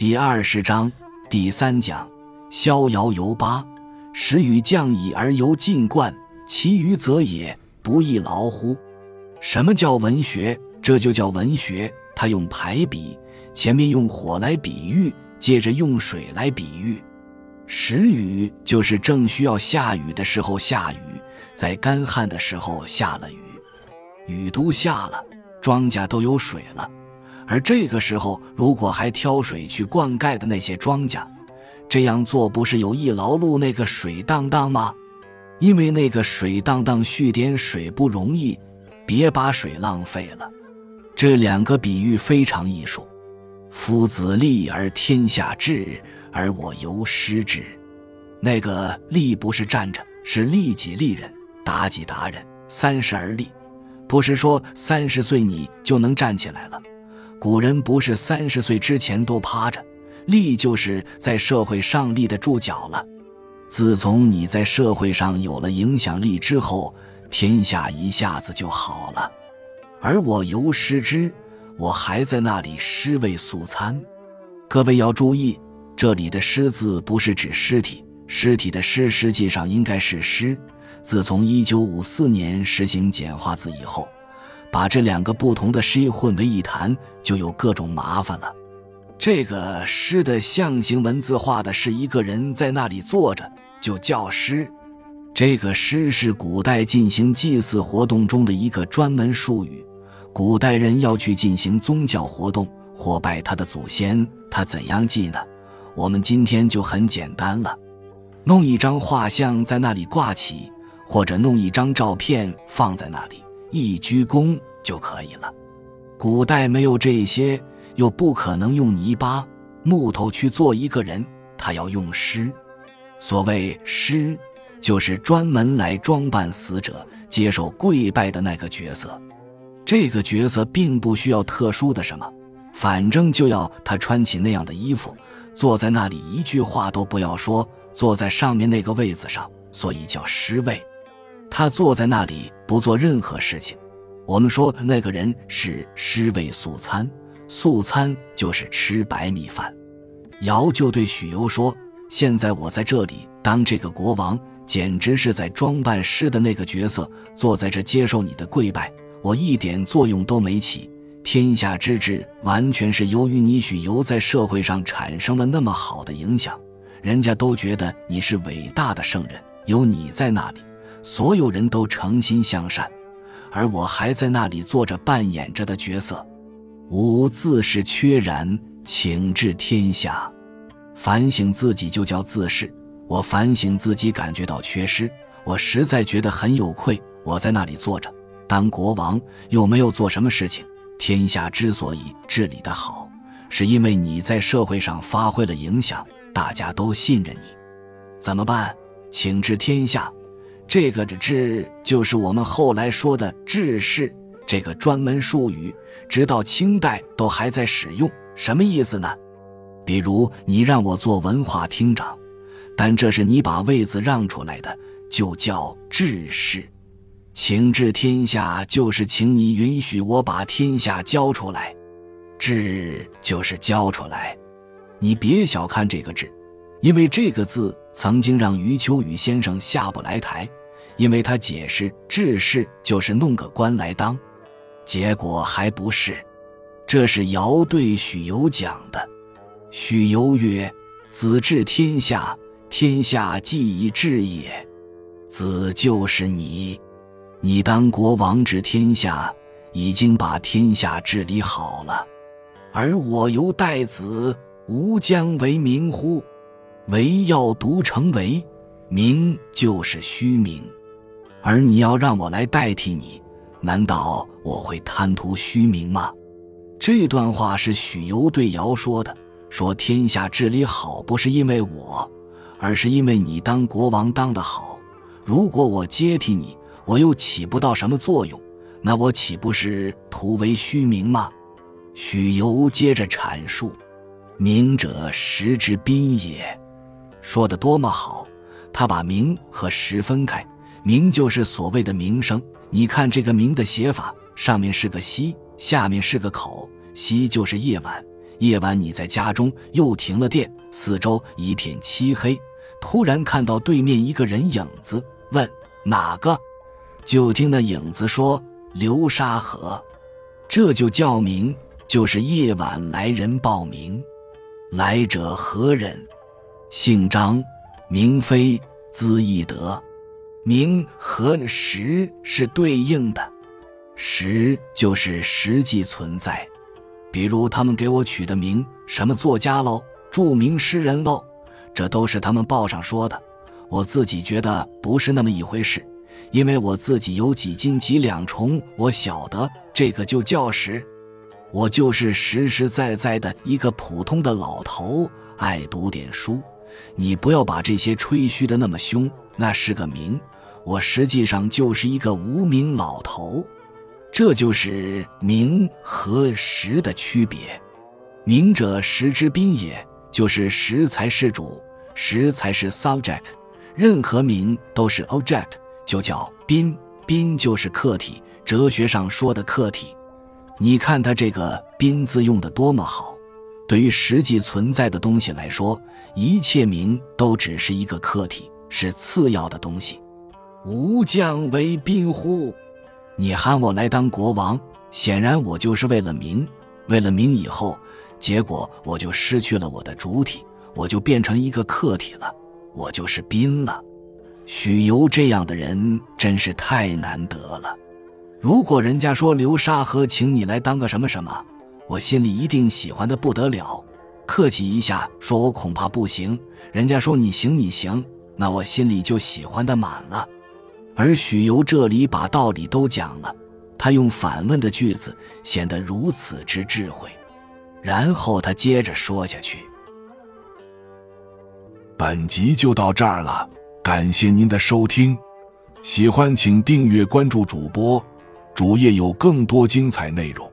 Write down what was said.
第二十章第三讲：逍遥游八，时与将矣而游尽冠，其余则也不亦劳乎？什么叫文学？这就叫文学。他用排比，前面用火来比喻，接着用水来比喻。时雨就是正需要下雨的时候下雨，在干旱的时候下了雨，雨都下了，庄稼都有水了。而这个时候，如果还挑水去灌溉的那些庄稼，这样做不是有意劳碌那个水荡荡吗？因为那个水荡荡蓄点水不容易，别把水浪费了。这两个比喻非常艺术。夫子立而天下治。而我由失之，那个立不是站着，是利己利人，达己达人。三十而立，不是说三十岁你就能站起来了。古人不是三十岁之前都趴着，立就是在社会上立得住脚了。自从你在社会上有了影响力之后，天下一下子就好了。而我犹失之，我还在那里尸位素餐。各位要注意。这里的“尸”字不是指尸体，尸体的“尸”实际上应该是“尸”。自从一九五四年实行简化字以后，把这两个不同的“诗”混为一谈，就有各种麻烦了。这个“诗”的象形文字画的是一个人在那里坐着，就叫“诗”。这个“诗”是古代进行祭祀活动中的一个专门术语。古代人要去进行宗教活动或拜他的祖先，他怎样祭呢？我们今天就很简单了，弄一张画像在那里挂起，或者弄一张照片放在那里，一鞠躬就可以了。古代没有这些，又不可能用泥巴、木头去做一个人，他要用尸。所谓尸，就是专门来装扮死者、接受跪拜的那个角色。这个角色并不需要特殊的什么，反正就要他穿起那样的衣服。坐在那里一句话都不要说，坐在上面那个位子上，所以叫尸位。他坐在那里不做任何事情。我们说那个人是尸位素餐，素餐就是吃白米饭。尧就对许由说：“现在我在这里当这个国王，简直是在装扮尸的那个角色，坐在这接受你的跪拜，我一点作用都没起。”天下之治完全是由于你许由在社会上产生了那么好的影响，人家都觉得你是伟大的圣人，有你在那里，所有人都诚心向善，而我还在那里做着扮演着的角色，吾自是缺然，请治天下。反省自己就叫自是，我反省自己感觉到缺失，我实在觉得很有愧。我在那里坐着当国王，又没有做什么事情。天下之所以治理的好，是因为你在社会上发挥了影响，大家都信任你。怎么办？请治天下。这个的“治”就是我们后来说的“治世”这个专门术语，直到清代都还在使用。什么意思呢？比如你让我做文化厅长，但这是你把位子让出来的，就叫治世。请治天下，就是请你允许我把天下交出来。治就是交出来。你别小看这个治，因为这个字曾经让余秋雨先生下不来台，因为他解释治世就是弄个官来当，结果还不是。这是尧对许由讲的。许由曰：“子治天下，天下既已治也，子就是你。”你当国王治天下，已经把天下治理好了，而我犹待子，吾将为名乎？为要独成为，名就是虚名，而你要让我来代替你，难道我会贪图虚名吗？这段话是许由对尧说的，说天下治理好不是因为我，而是因为你当国王当得好，如果我接替你。我又起不到什么作用，那我岂不是徒为虚名吗？许由接着阐述：“名者实之宾也。”说的多么好！他把名和实分开，名就是所谓的名声。你看这个名的写法，上面是个西，下面是个口。西就是夜晚，夜晚你在家中，又停了电，四周一片漆黑，突然看到对面一个人影子，问哪个？就听那影子说：“流沙河。”这就叫名，就是夜晚来人报名。来者何人？姓张，名飞，字翼德。名和实是对应的，实就是实际存在。比如他们给我取的名，什么作家喽，著名诗人喽，这都是他们报上说的。我自己觉得不是那么一回事，因为我自己有几斤几两重，我晓得这个就叫实。我就是实实在在的一个普通的老头，爱读点书。你不要把这些吹嘘的那么凶，那是个名，我实际上就是一个无名老头。这就是名和实的区别。名者实之宾也，就是实才是主，实才是 subject。任何名都是 object，就叫宾。宾就是客体，哲学上说的客体。你看他这个宾字用的多么好。对于实际存在的东西来说，一切名都只是一个客体，是次要的东西。吾将为宾乎？你喊我来当国王，显然我就是为了名，为了名以后，结果我就失去了我的主体，我就变成一个客体了，我就是宾了。许由这样的人真是太难得了。如果人家说流沙河请你来当个什么什么，我心里一定喜欢的不得了，客气一下说我恐怕不行。人家说你行你行，那我心里就喜欢的满了。而许由这里把道理都讲了，他用反问的句子显得如此之智慧。然后他接着说下去：“本集就到这儿了，感谢您的收听，喜欢请订阅关注主播，主页有更多精彩内容。”